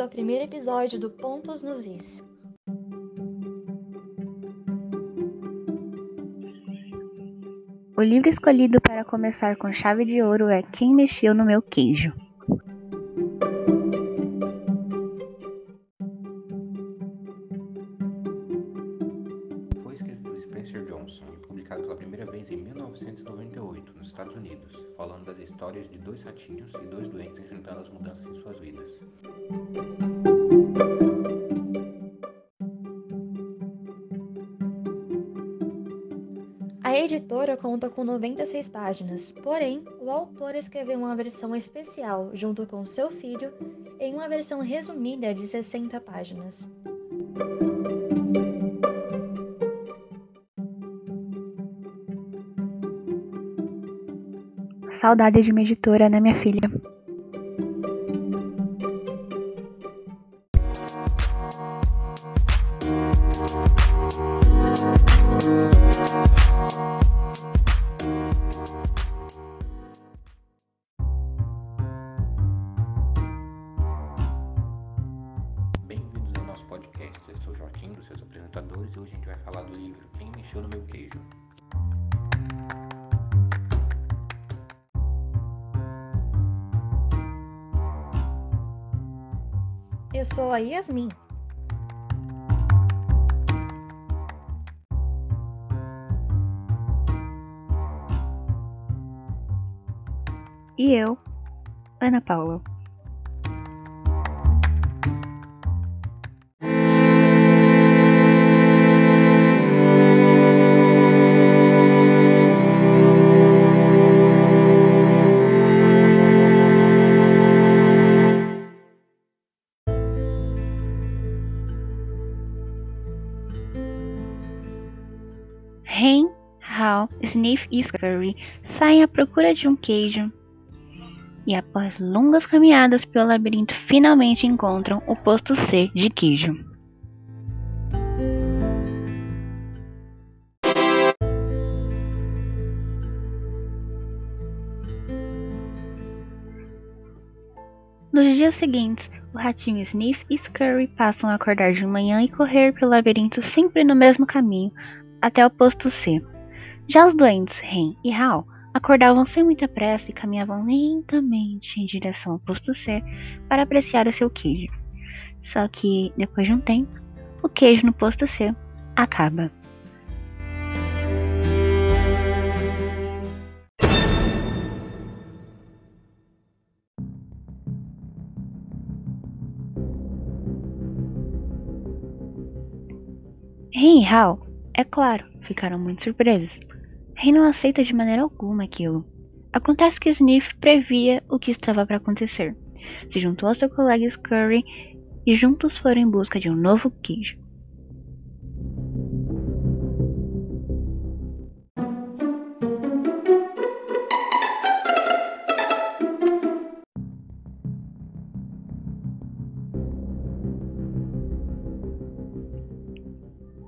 ao primeiro episódio do Pontos nos Is. O livro escolhido para começar com chave de ouro é Quem Mexeu no Meu Queijo. Das histórias de dois ratinhos e dois doentes enfrentando as mudanças em suas vidas. A editora conta com 96 páginas, porém, o autor escreveu uma versão especial junto com seu filho em uma versão resumida de 60 páginas. Saudade de uma editora, né, minha filha? Bem-vindos ao nosso podcast. Eu sou Jotinho, dos seus apresentadores, e hoje a gente vai falar do livro Quem Mexeu no Meu Queijo. Sou a Yasmin. E eu, Ana Paula. Sniff e Scurry saem à procura de um queijo. E após longas caminhadas pelo labirinto, finalmente encontram o posto C de queijo. Nos dias seguintes, o ratinho Sniff e Scurry passam a acordar de manhã e correr pelo labirinto sempre no mesmo caminho, até o posto C. Já os doentes Ren e Hal acordavam sem muita pressa e caminhavam lentamente em direção ao posto C para apreciar o seu queijo. Só que, depois de um tempo, o queijo no posto C acaba. Ren e Hal, é claro, ficaram muito surpresos. Ren não aceita de maneira alguma aquilo. Acontece que Sniff previa o que estava para acontecer. Se juntou ao seu colega Scurry e juntos foram em busca de um novo queijo.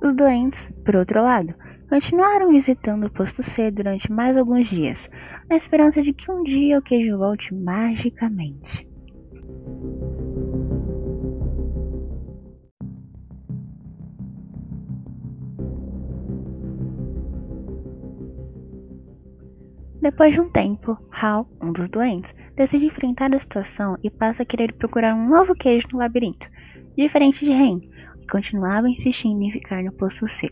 Os doentes, por outro lado, continuaram visitando o posto C durante mais alguns dias, na esperança de que um dia o queijo volte magicamente. Depois de um tempo, Hal, um dos doentes, decide enfrentar a situação e passa a querer procurar um novo queijo no labirinto, diferente de Ren, que continuava insistindo em ficar no posto C.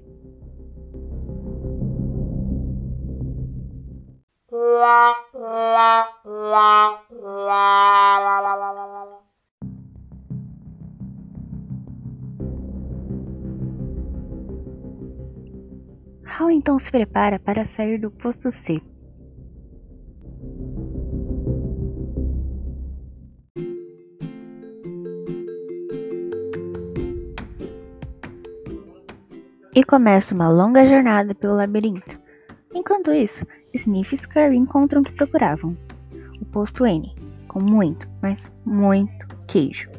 Hal então se prepara para sair do posto C. E começa uma longa jornada pelo labirinto. Enquanto isso, Sniff e Scurry encontram o que procuravam: o posto N, com muito, mas muito queijo.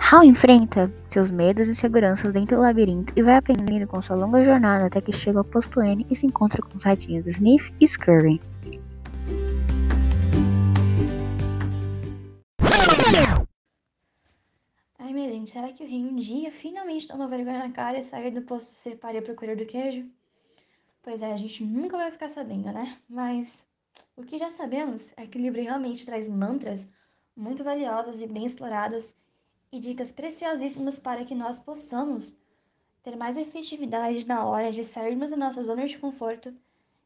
Hal enfrenta seus medos e inseguranças dentro do labirinto e vai aprendendo com sua longa jornada até que chega ao posto N e se encontra com os ratinhos Sniff e Scurry. Ai família, gente, será que o rei um dia finalmente toma vergonha na cara e sai do posto C para à procura do queijo? Pois é, a gente nunca vai ficar sabendo, né? Mas o que já sabemos é que o livro realmente traz mantras muito valiosos e bem explorados e dicas preciosíssimas para que nós possamos ter mais efetividade na hora de sairmos da nossa zona de conforto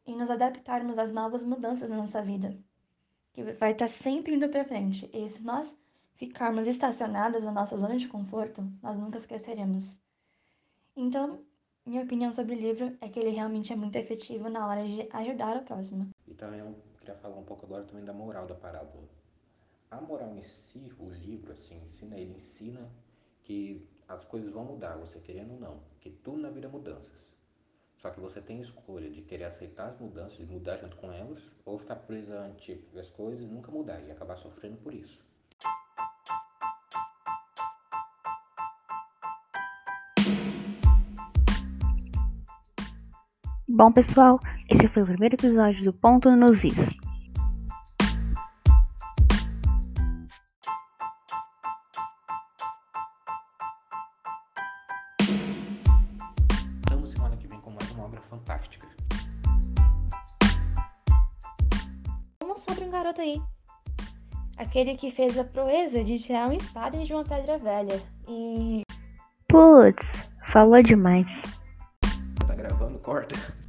e nos adaptarmos às novas mudanças na nossa vida, que vai estar sempre indo para frente. E se nós ficarmos estacionadas na nossa zona de conforto, nós nunca esqueceremos. Então, minha opinião sobre o livro é que ele realmente é muito efetivo na hora de ajudar o próximo. E também eu queria falar um pouco agora também da moral da parábola. A moral em si, o livro assim ensina, ele ensina que as coisas vão mudar, você querendo ou não, que tudo na vida é mudanças. Só que você tem escolha de querer aceitar as mudanças e mudar junto com elas, ou ficar presa a antigas coisas e nunca mudar e acabar sofrendo por isso. Bom, pessoal, esse foi o primeiro episódio do Ponto nos Is. Estamos semana que vem com mais uma obra fantástica. Vamos sobre um garoto aí. Aquele que fez a proeza de tirar uma espada de uma pedra velha. E Putz, falou demais. Tá gravando? Corta.